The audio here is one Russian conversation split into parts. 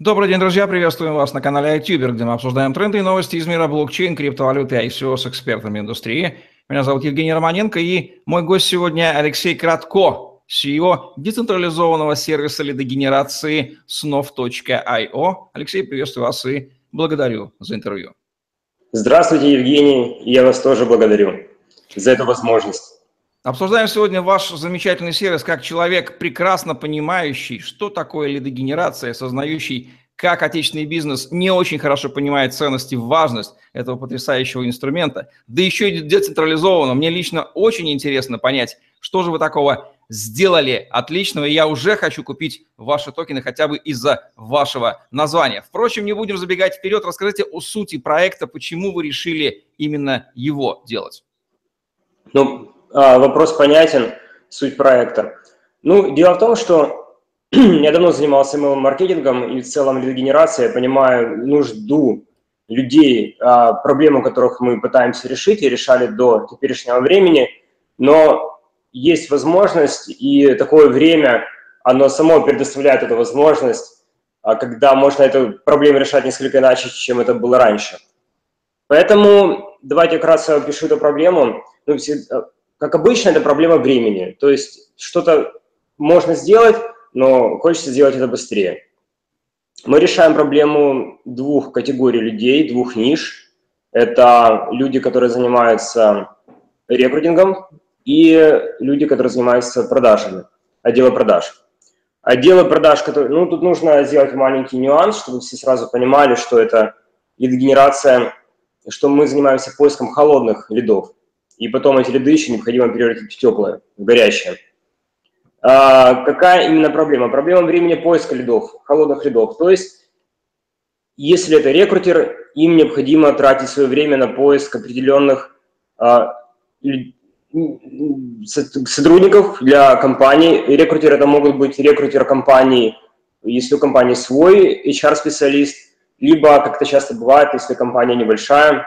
Добрый день, друзья! Приветствуем вас на канале iTuber, где мы обсуждаем тренды и новости из мира блокчейн, криптовалюты и ICO с экспертами индустрии. Меня зовут Евгений Романенко, и мой гость сегодня Алексей Кратко, CEO децентрализованного сервиса лидогенерации snov.io. Алексей, приветствую вас и благодарю за интервью. Здравствуйте, Евгений. Я вас тоже благодарю за эту возможность. Обсуждаем сегодня ваш замечательный сервис как человек, прекрасно понимающий, что такое лидогенерация, осознающий, как отечественный бизнес не очень хорошо понимает ценность и важность этого потрясающего инструмента, да еще и децентрализованно. Мне лично очень интересно понять, что же вы такого сделали отличного, и я уже хочу купить ваши токены хотя бы из-за вашего названия. Впрочем, не будем забегать вперед, расскажите о сути проекта, почему вы решили именно его делать. Ну, а, вопрос понятен, суть проекта. Ну, дело в том, что я давно занимался email-маркетингом и в целом лидогенерацией, я понимаю нужду людей, а, проблему которых мы пытаемся решить и решали до теперешнего времени, но есть возможность, и такое время, оно само предоставляет эту возможность, а, когда можно эту проблему решать несколько иначе, чем это было раньше. Поэтому давайте вкратце опишу эту проблему. Ну, как обычно, это проблема времени. То есть что-то можно сделать, но хочется сделать это быстрее. Мы решаем проблему двух категорий людей, двух ниш. Это люди, которые занимаются рекрутингом, и люди, которые занимаются продажами, отдела продаж. Отделы продаж, которые, ну, тут нужно сделать маленький нюанс, чтобы все сразу понимали, что это лид-генерация, что мы занимаемся поиском холодных лидов и потом эти ряды еще необходимо превратить в теплое, в горячее. А, какая именно проблема? Проблема времени поиска лидов, холодных лидов. То есть, если это рекрутер, им необходимо тратить свое время на поиск определенных а, сотрудников для компании. Рекрутер это могут быть рекрутер компании, если у компании свой HR-специалист, либо, как это часто бывает, если компания небольшая,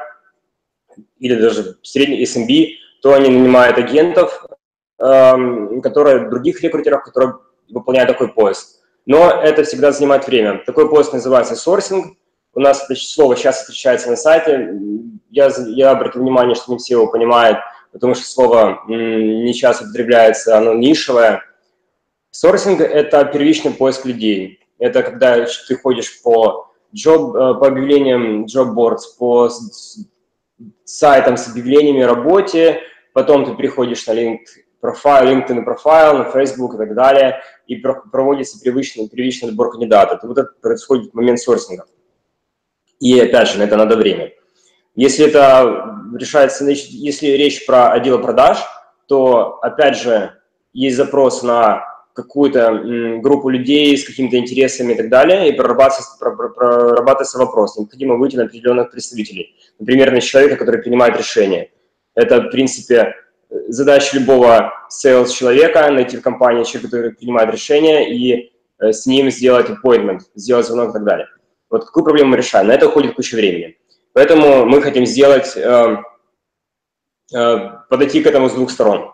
или даже средний SMB, то они нанимают агентов, эм, которые других рекрутеров, которые выполняют такой поиск. Но это всегда занимает время. Такой поиск называется сорсинг. У нас это слово сейчас встречается на сайте. Я, я обратил внимание, что не все его понимают, потому что слово не часто употребляется, оно нишевое. Сорсинг – это первичный поиск людей. Это когда ты ходишь по, job, э, по объявлениям job boards, по сайтом с объявлениями о работе, потом ты приходишь на LinkedIn профайл, LinkedIn профайл, на Facebook и так далее, и проводится привычный, привычный отбор кандидатов. Вот это происходит момент сорсинга. И опять же, на это надо время. Если это решается, если речь про отдел продаж, то опять же есть запрос на какую-то группу людей с какими-то интересами и так далее, и прорабатывается, прорабатывается вопрос. Необходимо выйти на определенных представителей. Например, на человека, который принимает решения. Это, в принципе, задача любого sales человека найти в компании человека, который принимает решения, и э, с ним сделать appointment, сделать звонок и так далее. Вот какую проблему мы решаем? На это уходит куча времени. Поэтому мы хотим сделать, э, э, подойти к этому с двух сторон.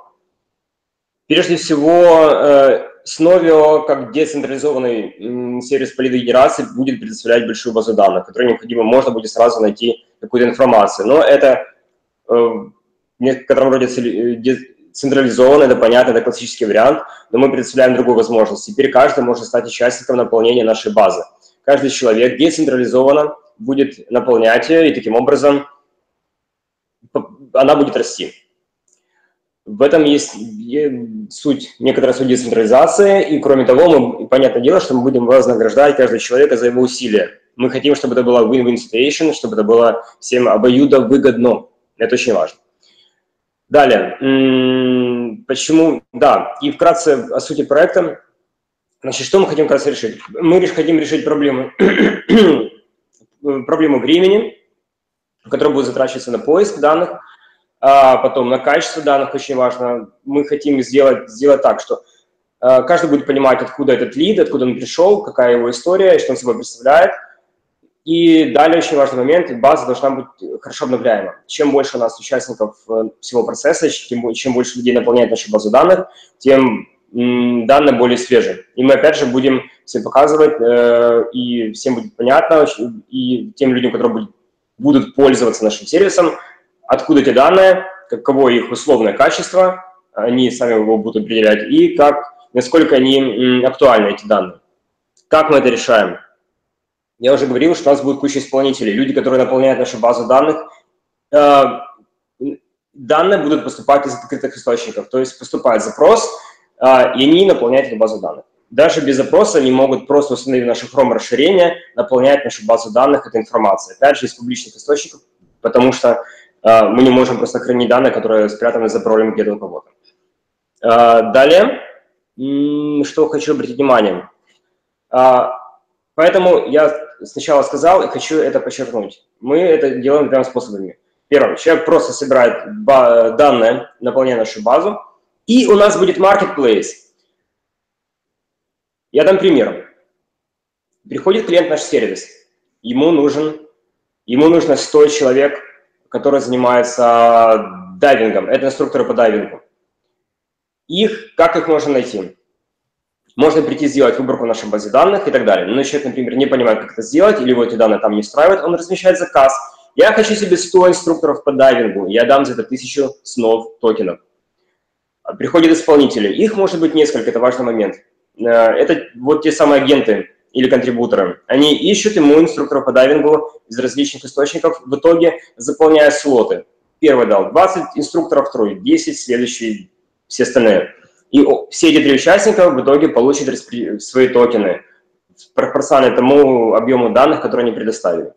Прежде всего, Snovio, как децентрализованный сервис по лидогенерации, будет предоставлять большую базу данных, которую необходимо, можно будет сразу найти какую-то информацию. Но это э, в некотором роде централизованно, это понятно, это классический вариант, но мы представляем другую возможность. Теперь каждый может стать участником наполнения нашей базы. Каждый человек децентрализованно будет наполнять ее, и таким образом она будет расти. В этом есть суть, некоторая суть децентрализации, и кроме того, мы, понятное дело, что мы будем вознаграждать каждого человека за его усилия. Мы хотим, чтобы это было win-win situation, чтобы это было всем обоюдо выгодно. Это очень важно. Далее, почему, да, и вкратце о сути проекта. Значит, что мы хотим вкратце решить? Мы хотим решить проблему, проблему времени, которая будет затрачиваться на поиск данных, а потом на качество данных очень важно. Мы хотим сделать, сделать так, что э, каждый будет понимать, откуда этот лид, откуда он пришел, какая его история, что он собой представляет. И далее очень важный момент, база должна быть хорошо обновляема. Чем больше у нас участников э, всего процесса, чем, чем больше людей наполняет нашу базу данных, тем данные более свежие. И мы, опять же, будем всем показывать, э, и всем будет понятно, и тем людям, которые будут пользоваться нашим сервисом, откуда эти данные, каково их условное качество, они сами его будут определять, и как, насколько они актуальны, эти данные. Как мы это решаем? Я уже говорил, что у нас будет куча исполнителей, люди, которые наполняют нашу базу данных. Э, данные будут поступать из открытых источников, то есть поступает запрос, э, и они наполняют эту базу данных. Даже без запроса они могут просто установив наше Chrome расширение, наполнять нашу базу данных этой информацией. Опять же, из публичных источников, потому что мы не можем просто хранить данные, которые спрятаны за паролем где-то у кого-то. далее, что хочу обратить внимание. поэтому я сначала сказал и хочу это подчеркнуть. Мы это делаем двумя способами. Первым, человек просто собирает данные, наполняет нашу базу, и у нас будет marketplace. Я дам пример. Приходит клиент в наш сервис, ему нужен, ему нужно 100 человек, которые занимаются дайвингом, это инструкторы по дайвингу. Их, как их можно найти? Можно прийти сделать выборку в нашей базе данных и так далее. Но человек, например, не понимает, как это сделать, или его эти данные там не устраивают, он размещает заказ. Я хочу себе 100 инструкторов по дайвингу, я дам за это 1000 снов токенов. Приходят исполнители, их может быть несколько, это важный момент. Э, это вот те самые агенты или контрибуторы. Они ищут ему инструкторов по дайвингу из различных источников, в итоге заполняя слоты. Первый дал 20 инструкторов, второй 10, следующий все остальные. И все эти три участника в итоге получат свои токены пропорционально тому объему данных, которые они предоставили.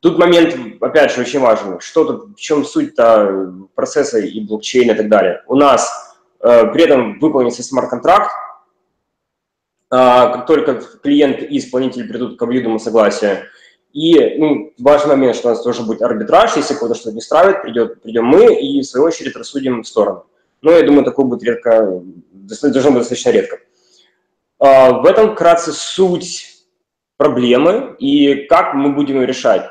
Тут момент, опять же, очень важен. Что тут, в чем суть-то процесса и блокчейна и так далее. У нас э, при этом выполнится смарт-контракт, как только клиент и исполнитель придут к объюдному согласию. И ну, важный момент, что у нас тоже будет арбитраж, если кого-то что-то не устраивает, придет, придем мы и, в свою очередь, рассудим в сторону. Но я думаю, такое будет редко, должно быть достаточно редко. А, в этом вкратце суть проблемы и как мы будем ее решать,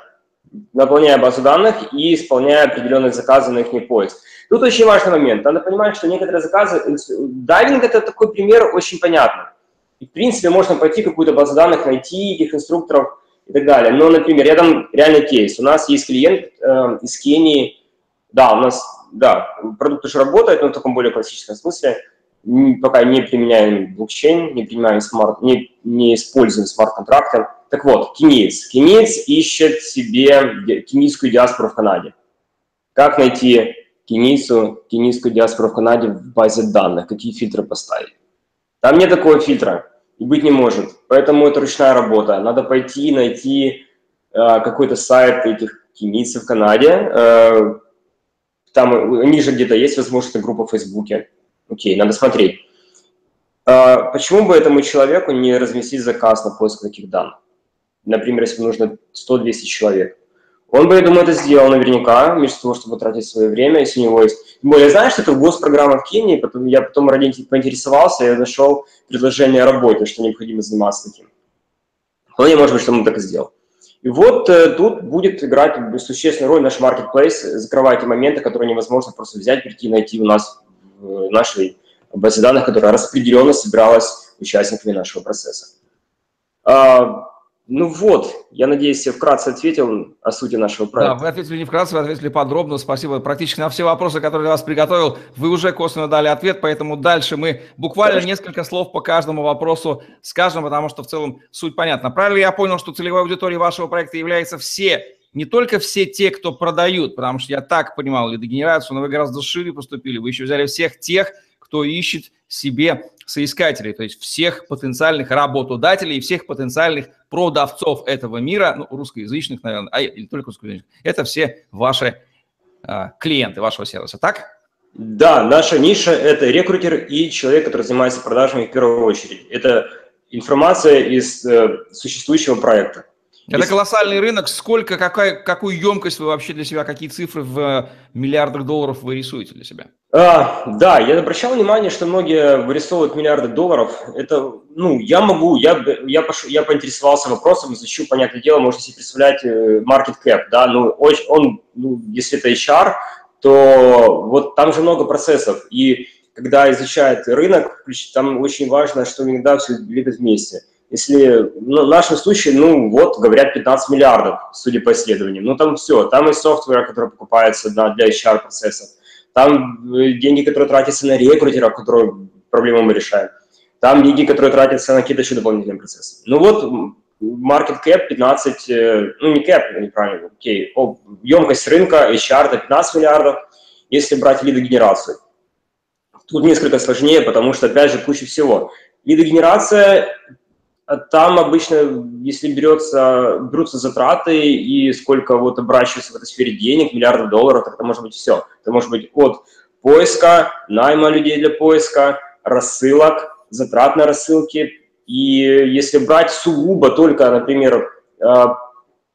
наполняя базу данных и исполняя определенные заказы на их поиск. Тут очень важный момент. Надо понимать, что некоторые заказы... Дайвинг – это такой пример очень понятный. И, в принципе, можно пойти какую-то базу данных, найти этих инструкторов и так далее. Но, например, я дам реальный кейс. У нас есть клиент э, из Кении. Да, у нас да, продукт уже работает, но в таком более классическом смысле. Пока не применяем блокчейн, не применяем смарт, не, не используем смарт-контракты. Так вот, кенийц. Кенийц ищет себе кенийскую диаспору в Канаде. Как найти кенийцу, кенийскую диаспору в Канаде в базе данных? Какие фильтры поставить? Там нет такого фильтра и быть не может. Поэтому это ручная работа. Надо пойти найти э, какой-то сайт этих кенийцев в Канаде, э, там ниже где-то есть возможность группа в Фейсбуке. Окей, надо смотреть. А, почему бы этому человеку не разместить заказ на поиск таких данных? Например, если нужно 100-200 человек. Он бы, я думаю, это сделал наверняка, вместо того, чтобы тратить свое время, если у него есть... Тем более, знаешь, что это госпрограмма в Кении, потом, я потом поинтересовался, я нашел предложение о работе, что необходимо заниматься таким. Вполне может быть, что он так и сделал. И вот э, тут будет играть существенную роль наш marketplace, закрывая эти моменты, которые невозможно просто взять, прийти найти у нас в нашей базе данных, которая распределенно собиралась участниками нашего процесса. Ну вот, я надеюсь, я вкратце ответил о сути нашего проекта. Да, вы ответили не вкратце, вы ответили подробно. Спасибо. Практически на все вопросы, которые я вас приготовил, вы уже косвенно дали ответ, поэтому дальше мы буквально Конечно. несколько слов по каждому вопросу скажем, потому что в целом суть понятна. Правильно я понял, что целевой аудиторией вашего проекта является все, не только все те, кто продают, потому что я так понимал лидогенерацию, но вы гораздо шире поступили. Вы еще взяли всех тех, кто ищет себе соискателей, то есть всех потенциальных работодателей и всех потенциальных продавцов этого мира, ну, русскоязычных, наверное, а или только русскоязычных, это все ваши а, клиенты вашего сервиса, так? Да, наша ниша – это рекрутер и человек, который занимается продажами в первую очередь. Это информация из э, существующего проекта. Это Если... колоссальный рынок. Сколько, какая, какую емкость вы вообще для себя, какие цифры в э, миллиардах долларов вы рисуете для себя? А, да, я обращал внимание, что многие вырисовывают миллиарды долларов. Это, ну, я могу, я, я, пош, я поинтересовался вопросом, изучил, понятное дело, можно себе представлять э, market cap, да, ну, очень, он, ну, если это HR, то вот там же много процессов, и когда изучает рынок, там очень важно, что иногда все двигать вместе. Если в нашем случае, ну вот, говорят 15 миллиардов, судя по исследованиям, ну там все, там и софтвер, который покупается да, для HR-процессов, там э, деньги, которые тратятся на рекрутеров, которые проблему мы решаем, там деньги, которые тратятся на какие-то еще дополнительные процессы. Ну вот, market cap 15, э, ну не cap, неправильно, окей, okay. емкость рынка HR это 15 миллиардов, если брать лидогенерацию. Тут несколько сложнее, потому что, опять же, куча всего. Лидогенерация, там обычно, если берется, берутся затраты и сколько вот обращивается в этой сфере денег, миллиардов долларов, это может быть все. Это может быть от поиска, найма людей для поиска, рассылок, затрат на рассылки. И если брать сугубо только, например, э,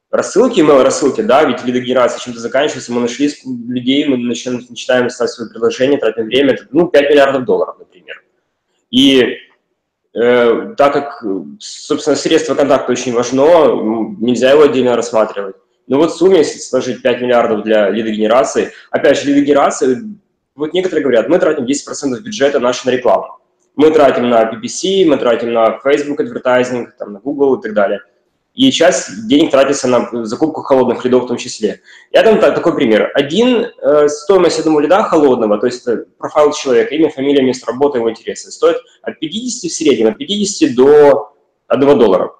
рассылки, email рассылки, да, ведь лидогенерация чем-то заканчивается, мы нашли людей, мы начинаем, начинаем ставить свои предложения, тратим время, ну, 5 миллиардов долларов, например. И так как, собственно, средство контакта очень важно, нельзя его отдельно рассматривать. Но вот в сумме, если сложить 5 миллиардов для лидогенерации, опять же, лидогенерация, вот некоторые говорят, мы тратим 10% бюджета нашей на рекламу. Мы тратим на PPC, мы тратим на Facebook advertising, там, на Google и так далее и часть денег тратится на закупку холодных лидов в том числе. Я дам такой пример. Один, э, стоимость одного лида холодного, то есть профайл человека, имя, фамилия, место работы, его интересы, стоит от 50 в среднем, от 50 до 1 доллара.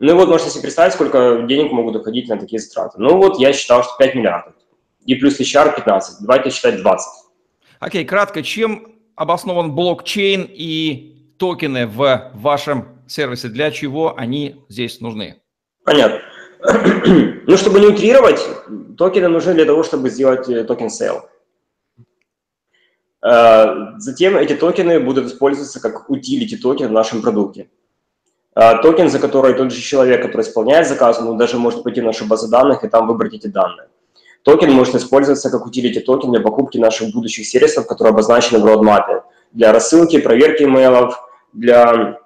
Ну и вот можете себе представить, сколько денег могут уходить на такие затраты. Ну вот я считал, что 5 миллиардов. И плюс HR 15. Давайте считать 20. Окей, okay, кратко, чем обоснован блокчейн и токены в вашем сервисы, для чего они здесь нужны? Понятно. Ну, чтобы не утрировать, токены нужны для того, чтобы сделать э, token sale. Э, затем эти токены будут использоваться как utility token в нашем продукте. Э, токен, за который тот же человек, который исполняет заказ, он даже может пойти в нашу базу данных и там выбрать эти данные. Токен может использоваться как utility token для покупки наших будущих сервисов, которые обозначены в roadmap, для рассылки, проверки имейлов, для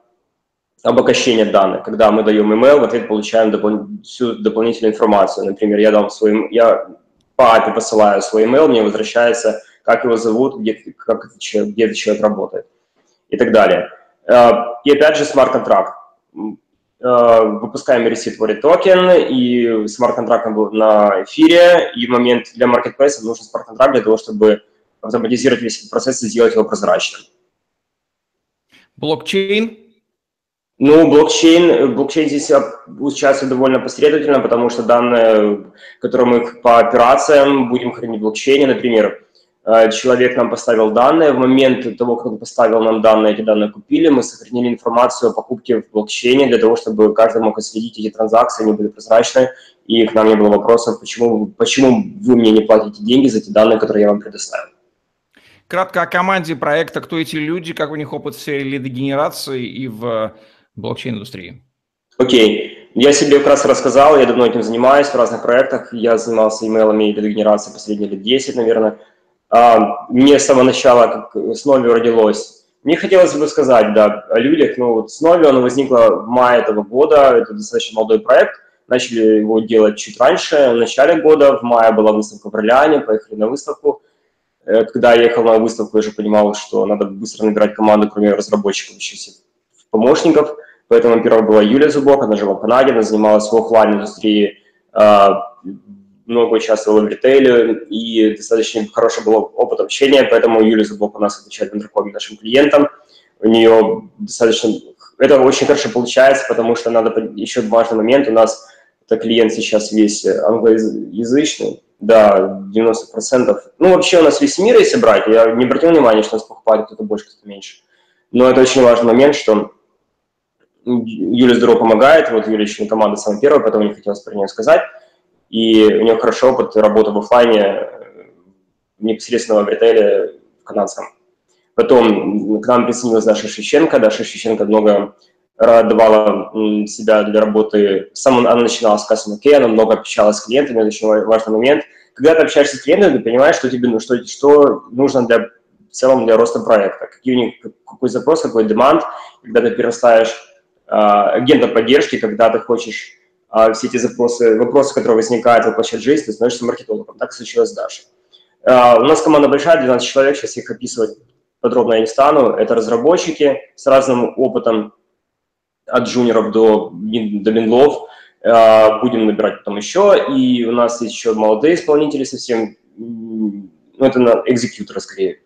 обогащение данных, когда мы даем email, в ответ получаем допол всю дополнительную информацию. Например, я дам свой, я API посылаю свой email, мне возвращается, как его зовут, где, как где этот человек работает и так далее. А, и опять же смарт-контракт. А, выпускаем реситворе токен, и смарт-контракт на эфире, и в момент для маркетплейса нужен смарт-контракт для того, чтобы автоматизировать весь процесс и сделать его прозрачным. Блокчейн ну, блокчейн, блокчейн здесь участвует довольно последовательно, потому что данные, которые мы по операциям будем хранить в блокчейне, например, э, человек нам поставил данные, в момент того, как он поставил нам данные, эти данные купили, мы сохранили информацию о покупке в блокчейне для того, чтобы каждый мог отследить эти транзакции, они были прозрачны, и к нам не было вопросов, почему, почему вы мне не платите деньги за те данные, которые я вам предоставил. Кратко о команде проекта, кто эти люди, как у них опыт в сфере лидогенерации и в блокчейн-индустрии? Окей. Я себе как раз рассказал, я давно этим занимаюсь в разных проектах. Я занимался имейлами и лидогенерацией последние лет 10, наверное. А, мне с самого начала, как с Нови родилось, мне хотелось бы сказать, да, о людях. Ну, вот с Нови оно возникло в мае этого года, это достаточно молодой проект. Начали его делать чуть раньше, в начале года, в мае была выставка в Орлеане, поехали на выставку. Э, когда я ехал на выставку, я уже понимал, что надо быстро набирать команду, кроме разработчиков, еще помощников – Поэтому первая была Юлия Зубок, она жила в Канаде, она занималась в офлайн-индустрии, а, много участвовала в ритейле, и достаточно хороший был опыт общения, поэтому Юлия Зубок у нас отвечает знакомым нашим клиентам. У нее достаточно... Это очень хорошо получается, потому что надо... Еще важный момент, у нас это клиент сейчас весь англоязычный, да, 90%. Ну, вообще у нас весь мир, если брать, я не обратил внимания, что нас покупает кто-то больше, кто-то меньше. Но это очень важный момент, что Юля здорово помогает, вот Юля член команды самая первая, поэтому не хотелось про нее сказать. И у нее хорошо опыт работы в офлайне, э, непосредственно в ритейле в канадском. Потом к нам присоединилась Даша Шевченко. Даша Шевченко много давала себя для работы. Сам она начинала с Customer Care, она много общалась с клиентами, это очень важный момент. Когда ты общаешься с клиентами, ты понимаешь, что тебе ну, что, что нужно для, в целом для роста проекта, какие у них, какой запрос, какой демант. Когда ты перерастаешь а, агента поддержки, когда ты хочешь а, все эти запросы, вопросы, которые возникают, воплощать в жизнь, ты становишься маркетологом. Так случилось с Дашей. Uh, у нас команда большая, 12 человек, сейчас их описывать подробно я не стану. Это разработчики с разным опытом от джуниоров до, до бинлов. Uh, будем набирать потом еще. И у нас есть еще молодые исполнители совсем, ну, это на экзекьюторы скорее.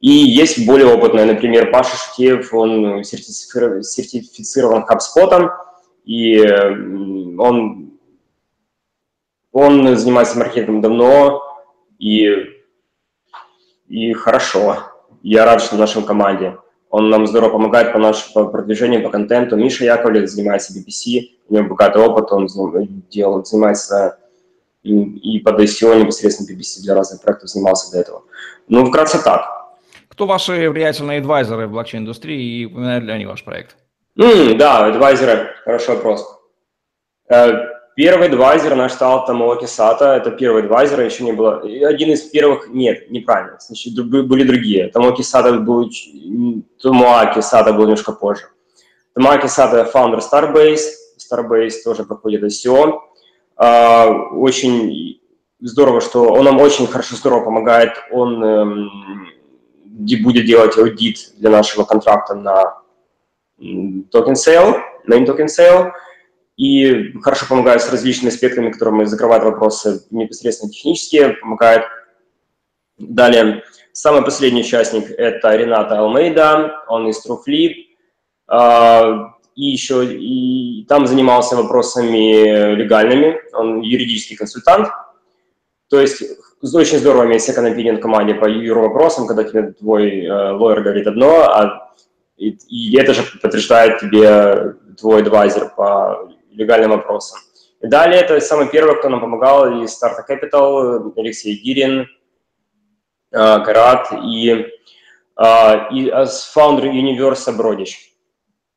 И есть более опытные, например, Паша Шутеев, он сертифицирован HubSpot, и он, он занимается маркетингом давно, и, и хорошо. Я рад, что в нашей команде. Он нам здорово помогает по нашему продвижению, по контенту. Миша Яковлев занимается BPC, у него богатый опыт, он делал, занимается и, и по DSO непосредственно BPC для разных проектов занимался до этого. Ну, вкратце так. Кто ваши влиятельные адвайзеры в блокчейн-индустрии и упоминают ли они ваш проект? Mm, да, адвайзеры, хороший вопрос. Э, первый адвайзер наш стал Тамоки Сата, это первый адвайзер, еще не было. Один из первых, нет, неправильно, значит, были другие. Тамоки Сата был, Тамоаки Сата был немножко позже. Томоаки Сато – founder Starbase, Starbase тоже проходит ICO. Э, очень здорово, что он нам очень хорошо, здорово помогает, он эм, будет делать аудит для нашего контракта на token sale, main token sale, и хорошо помогает с различными аспектами, которыми закрывают вопросы непосредственно технические, помогает. Далее, самый последний участник – это Ренато Алмейда, он из TrueFlip, а, и еще и там занимался вопросами легальными, он юридический консультант, то есть очень здорово иметь second opinion команде по юр-вопросам, когда тебе твой э, лоер говорит одно, а и, и это же подтверждает тебе твой адвайзер по легальным вопросам. И далее это самый первый, кто нам помогал из Startup Capital, Алексей Гирин, э, Карат и, э, и фаундер Universe Бродич.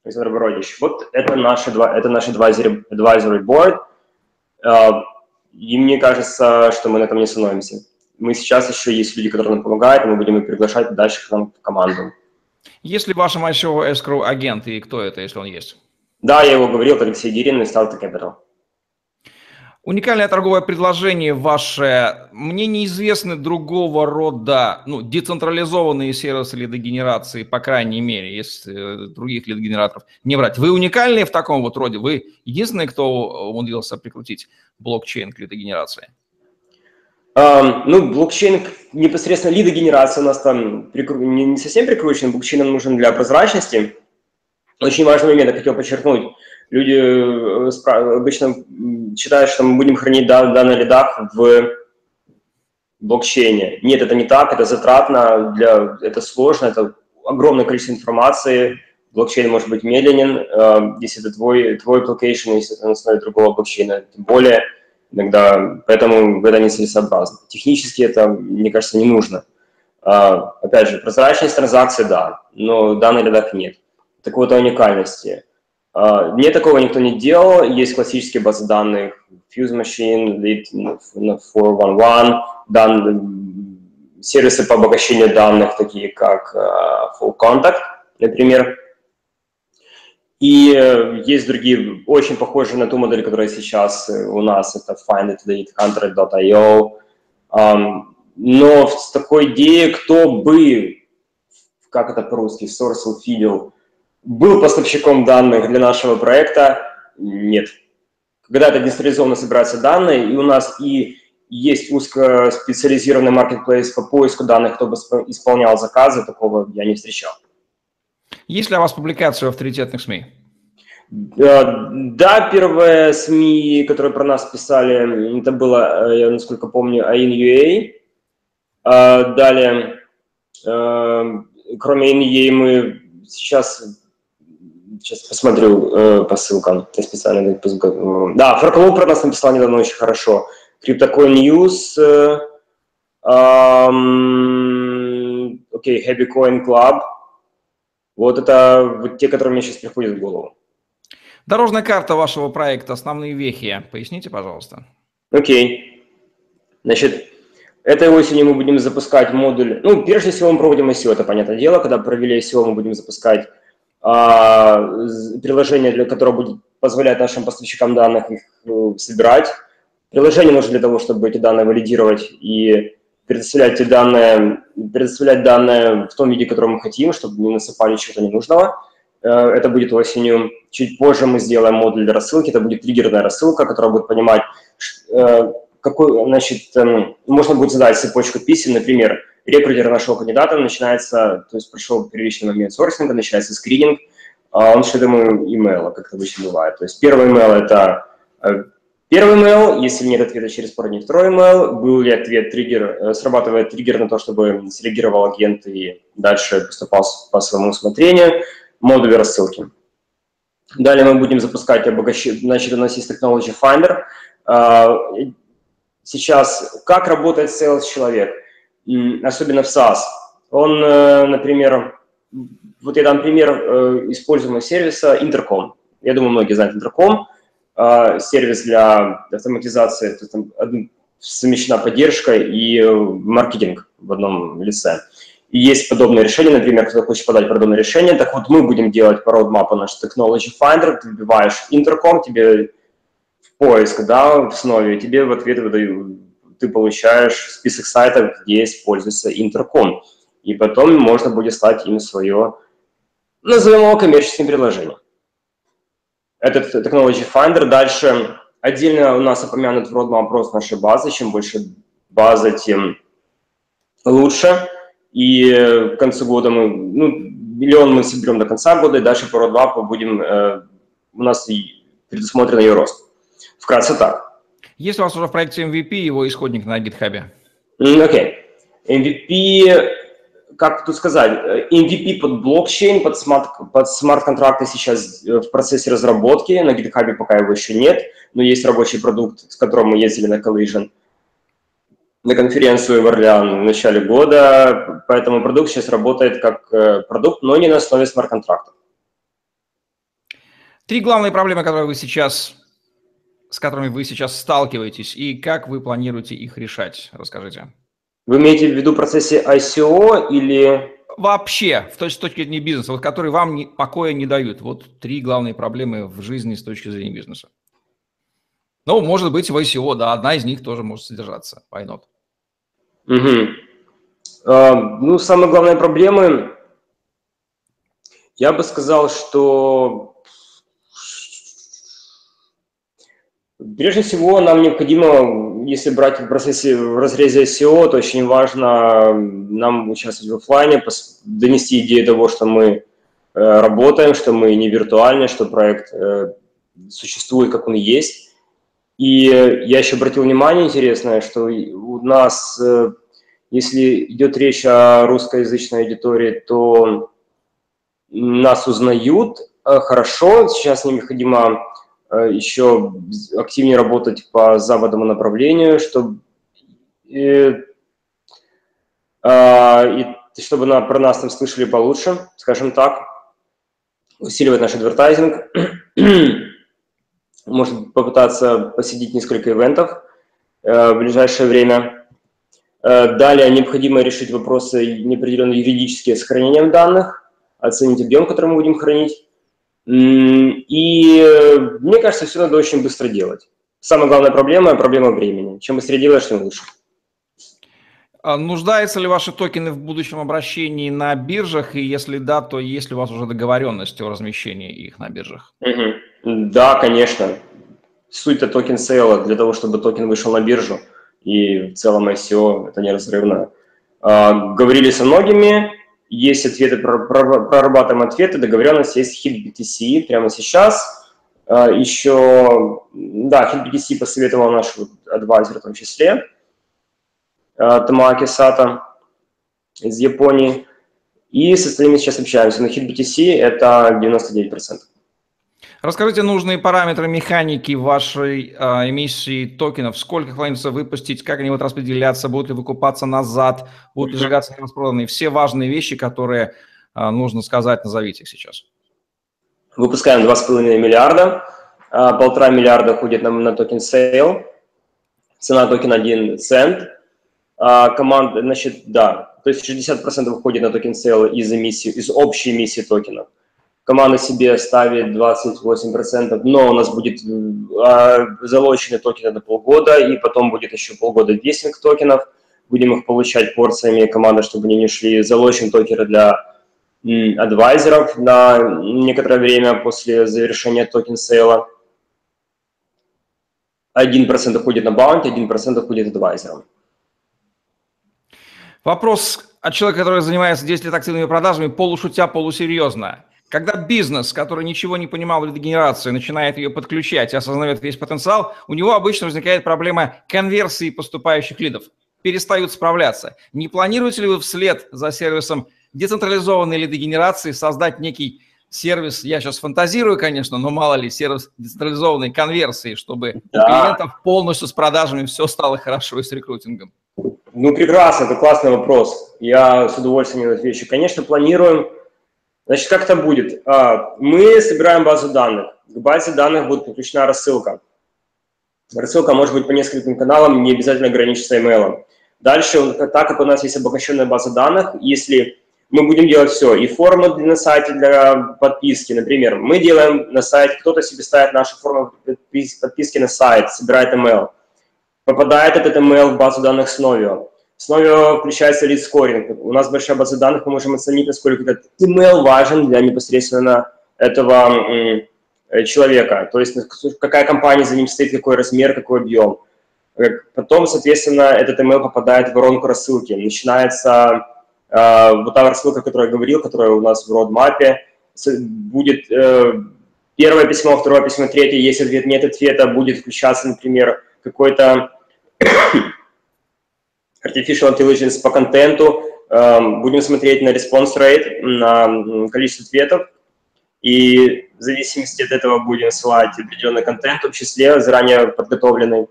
Александр Бродич. Вот это наши это наш advisory, advisory board. Э, и мне кажется, что мы на этом не становимся. Мы сейчас еще есть люди, которые нам помогают, и мы будем их приглашать дальше к нам в команду. Есть ли в вашем ICO escrow агент, и кто это, если он есть? Да, я его говорил, это Алексей Гирин из Startup Capital. Уникальное торговое предложение ваше. Мне неизвестны другого рода, ну, децентрализованные сервисы лидогенерации, по крайней мере, если других лидогенераторов не брать. Вы уникальные в таком вот роде? Вы единственный, кто умудрился прикрутить блокчейн к лидогенерации? Um, ну, блокчейн непосредственно лидогенерация у нас там прикру... не, не совсем прикручен, блокчейн нам нужен для прозрачности. Очень важный момент, я хотел подчеркнуть люди э, обычно считают, что мы будем хранить данные лидах в блокчейне. Нет, это не так, это затратно, для, это сложно, это огромное количество информации, блокчейн может быть медленен, э, если это твой, твой application, если это на основе другого блокчейна, тем более иногда, поэтому это нецелесообразно. Технически это, мне кажется, не нужно. Э, опять же, прозрачность транзакции, да, но данных рядах нет. Так вот, о уникальности. Uh, мне такого никто не делал. Есть классические базы данных Fuse Machine, Lead 411, дан, сервисы по обогащению данных, такие как uh, Full Contact, например. И uh, есть другие, очень похожие на ту модель, которая сейчас у нас, это finditlead100.io. Um, но с такой идеей, кто бы, как это по-русски, source feedил, был поставщиком данных для нашего проекта? Нет. Когда это децентрализованно собираются данные, и у нас и есть узкоспециализированный маркетплейс по поиску данных, кто бы исполнял заказы, такого я не встречал. Есть ли у вас публикация в авторитетных СМИ? Да, первые СМИ, которые про нас писали, это было, я насколько помню, AIN.UA. А, далее, э, кроме AIN.UA, мы сейчас Сейчас посмотрю э, по ссылкам. Я специально по. Да, Фарклоу про нас написал недавно очень хорошо. CryptoCoin News, э, эм, окей, Happy Coin Club. Вот это вот те, которые мне сейчас приходят в голову. Дорожная карта вашего проекта, основные вехи. Поясните, пожалуйста. Окей. Значит, этой осенью мы будем запускать модуль. Ну, прежде всего мы проводим ICO, это понятное дело. Когда провели ICO, мы будем запускать приложение, для которого будет позволять нашим поставщикам данных их э, собирать. Приложение нужно для того, чтобы эти данные валидировать и предоставлять данные, предоставлять данные в том виде, который мы хотим, чтобы не насыпали чего-то ненужного. Э, это будет осенью. Чуть позже мы сделаем модуль для рассылки. Это будет триггерная рассылка, которая будет понимать, э, какой, значит, эм, можно будет задать цепочку писем, например, рекрутер нашего кандидата начинается, то есть прошел первичный момент сорсинга, начинается скрининг, а он шлет ему имейл, как обычно бывает. То есть первый имейл – это э, Первый email, если нет ответа через пару дней, второй email, был ли ответ, триггер, э, срабатывает триггер на то, чтобы среагировал агент и дальше поступал по своему усмотрению, модуль рассылки. Далее мы будем запускать обогащение, значит, у нас есть Technology Finder. А, сейчас, как работает sales человек, особенно в SaaS? Он, э, например, вот я дам пример э, используемого сервиса Intercom. Я думаю, многие знают Intercom э, сервис для автоматизации, то там совмещена поддержка и маркетинг в одном лице. И есть подобные решения, например, кто хочет подать подобное решение, так вот мы будем делать по roadmap наш Technology Finder, ты вбиваешь интерком, тебе в поиск, да, в основе, тебе в ответ выдают, ты получаешь список сайтов, где используется интерком. И потом можно будет стать им свое, назовем его коммерческим приложением этот Technology Finder. Дальше отдельно у нас упомянут в roadmap опрос нашей базы. Чем больше базы, тем лучше. И к концу года мы, ну, миллион мы соберем до конца года, и дальше по roadmap будем, э, у нас предусмотрен ее рост. Вкратце так. Есть у вас уже в проекте MVP его исходник на GitHub? Окей. Okay. MVP как тут сказать, MVP под блокчейн, под смарт, под смарт-контракты сейчас э, в процессе разработки, на GitHub пока его еще нет, но есть рабочий продукт, с которым мы ездили на Collision на конференцию в Орлеан в начале года, поэтому продукт сейчас работает как э, продукт, но не на основе смарт-контрактов. Три главные проблемы, которые вы сейчас, с которыми вы сейчас сталкиваетесь, и как вы планируете их решать, расскажите. Вы имеете в виду в процессе ICO или... Вообще, в точке, с точки зрения бизнеса, вот, которые вам не, покоя не дают. Вот три главные проблемы в жизни с точки зрения бизнеса. Ну, может быть, в ICO, да, одна из них тоже может содержаться. Why not? Угу. А, ну, самые главные проблемы, я бы сказал, что Прежде всего, нам необходимо, если брать в процессе в разрезе SEO, то очень важно нам участвовать в офлайне, донести идею того, что мы э, работаем, что мы не виртуальны, что проект э, существует, как он есть. И я еще обратил внимание интересное, что у нас, э, если идет речь о русскоязычной аудитории, то нас узнают хорошо. Сейчас необходимо еще активнее работать по западному направлению, чтобы и, а, и чтобы на, про нас там слышали получше, скажем так, усиливать наш адвертайзинг, может попытаться посетить несколько ивентов э, в ближайшее время. Э, далее необходимо решить вопросы неопределенные юридические с хранением данных, оценить объем, который мы будем хранить, и э, мне кажется, все надо очень быстро делать. Самая главная проблема – проблема времени. Чем быстрее делаешь, тем лучше. А нуждаются ли ваши токены в будущем обращении на биржах? И если да, то есть ли у вас уже договоренность о размещении их на биржах? Угу. Да, конечно. Суть-то токен сейла для того, чтобы токен вышел на биржу. И в целом ICO это неразрывно. А, говорили со многими, есть ответы, прорабатываем ответы, договоренность есть Hit BTC прямо сейчас. А, Еще, да, Hit BTC посоветовал наш адвайзер в том числе, а, Тамаки Сата из Японии. И с остальными сейчас общаемся. Но Hit BTC это 99%. Расскажите нужные параметры механики вашей э, эмиссии токенов. Сколько планируется выпустить, как они будут распределяться, будут ли выкупаться назад, будут ли сжигаться нераспроданные. Все важные вещи, которые э, нужно сказать, назовите их сейчас. Выпускаем 2,5 миллиарда. Полтора миллиарда уходит нам на токен сейл. Цена токена 1 цент. Команда, значит, да, то есть 60% уходит на токен сейл из эмиссии, из общей эмиссии токенов команда себе ставит 28%, но у нас будет э, залочены токены на полгода, и потом будет еще полгода вестинг токенов. будем их получать порциями команды, чтобы они не шли, залочим токены для адвайзеров на некоторое время после завершения токен сейла. 1% уходит на баунти, 1% уходит адвайзерам. Вопрос от человека, который занимается 10 лет активными продажами, полушутя, полусерьезно. Когда бизнес, который ничего не понимал в лидогенерации, начинает ее подключать и осознает весь потенциал, у него обычно возникает проблема конверсии поступающих лидов. Перестают справляться. Не планируете ли вы вслед за сервисом децентрализованной лидогенерации создать некий сервис, я сейчас фантазирую, конечно, но мало ли, сервис децентрализованной конверсии, чтобы да. у клиентов полностью с продажами все стало хорошо и с рекрутингом? Ну, прекрасно, это классный вопрос. Я с удовольствием отвечу. Конечно, планируем Значит, как это будет? А, мы собираем базу данных. К базе данных будет подключена рассылка. Рассылка может быть по нескольким каналам, не обязательно ограничиться email. Дальше, так как у нас есть обогащенная база данных, если мы будем делать все, и формы на сайте для подписки, например, мы делаем на сайте, кто-то себе ставит наши формы подписки на сайт, собирает email, попадает этот email в базу данных с Novio. Снова включается лид скоринг. У нас большая база данных, мы можем оценить, насколько этот email важен для непосредственно этого э, человека. То есть какая компания за ним стоит, какой размер, какой объем. Э, потом, соответственно, этот email попадает в воронку рассылки. Начинается э, вот та рассылка, о которой я говорил, которая у нас в родмапе. Будет э, первое письмо, второе письмо, третье. Если ответ нет ответа, будет включаться, например, какой-то artificial intelligence по контенту, эм, будем смотреть на response rate, на количество ответов, и в зависимости от этого будем ссылать определенный контент, в числе заранее подготовленный.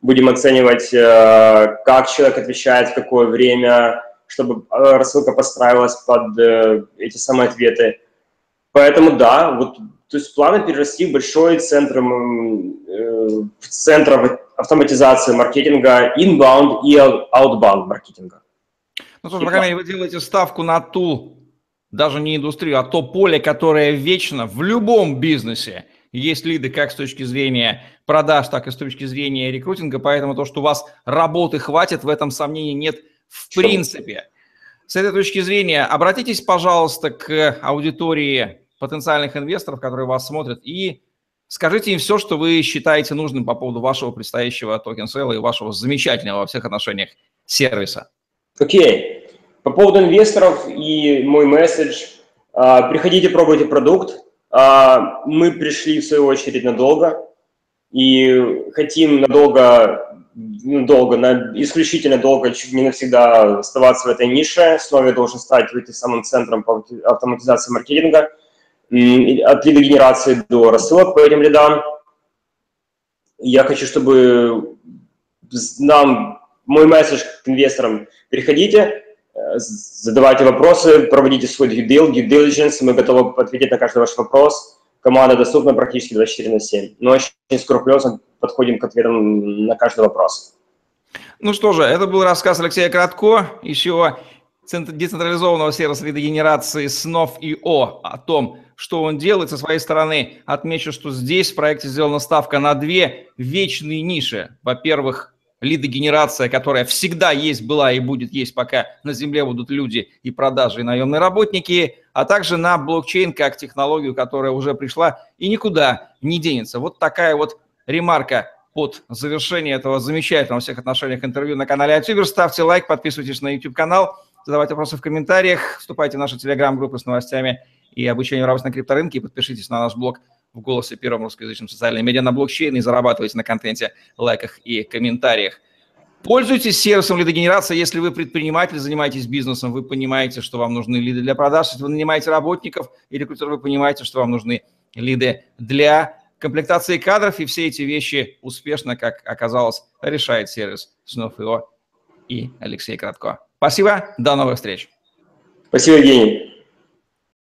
Будем оценивать, э, как человек отвечает, в какое время, чтобы э, рассылка подстраивалась под э, эти самые ответы. Поэтому да, вот то есть планы перерасти в большой центр, в центр автоматизации маркетинга inbound и outbound маркетинга. Ну, то, по крайней мере, вы делаете ставку на ту, даже не индустрию, а то поле, которое вечно в любом бизнесе есть лиды как с точки зрения продаж, так и с точки зрения рекрутинга, поэтому то, что у вас работы хватит, в этом сомнений нет в принципе. С этой точки зрения обратитесь, пожалуйста, к аудитории потенциальных инвесторов, которые вас смотрят, и Скажите им все, что вы считаете нужным по поводу вашего предстоящего токен сейла и вашего замечательного во всех отношениях сервиса. Окей. Okay. По поводу инвесторов и мой месседж. Uh, приходите, пробуйте продукт. Uh, мы пришли, в свою очередь, надолго и хотим надолго, надолго, на, исключительно долго, чуть не навсегда оставаться в этой нише. Снова должен стать выйти самым центром по автоматизации маркетинга – от лидогенерации до рассылок по этим лидам. Я хочу, чтобы нам, мой месседж к инвесторам, переходите, э, задавайте вопросы, проводите свой due diligence, мы готовы ответить на каждый ваш вопрос. Команда доступна практически 24 на 7, но очень скрупулезно подходим к ответам на каждый вопрос. Ну что же, это был рассказ Алексея Кратко, еще децентрализованного сервиса лидогенерации снов и О о том, что он делает со своей стороны. Отмечу, что здесь в проекте сделана ставка на две вечные ниши. Во-первых, лидогенерация, которая всегда есть, была и будет есть, пока на Земле будут люди и продажи, и наемные работники, а также на блокчейн как технологию, которая уже пришла и никуда не денется. Вот такая вот ремарка под завершение этого замечательного во всех отношениях интервью на канале Ютубер. Ставьте лайк, подписывайтесь на YouTube-канал задавайте вопросы в комментариях, вступайте в нашу телеграм-группу с новостями и обучением работы на крипторынке, подпишитесь на наш блог в «Голосе» первом русскоязычном социальном медиа на блокчейн и зарабатывайте на контенте, лайках и комментариях. Пользуйтесь сервисом лидогенерации, если вы предприниматель, занимаетесь бизнесом, вы понимаете, что вам нужны лиды для продаж, если вы нанимаете работников и рекрутеров, вы понимаете, что вам нужны лиды для комплектации кадров, и все эти вещи успешно, как оказалось, решает сервис Снов.io и Алексей Кратко. Спасибо, до новых встреч. Спасибо, Евгений.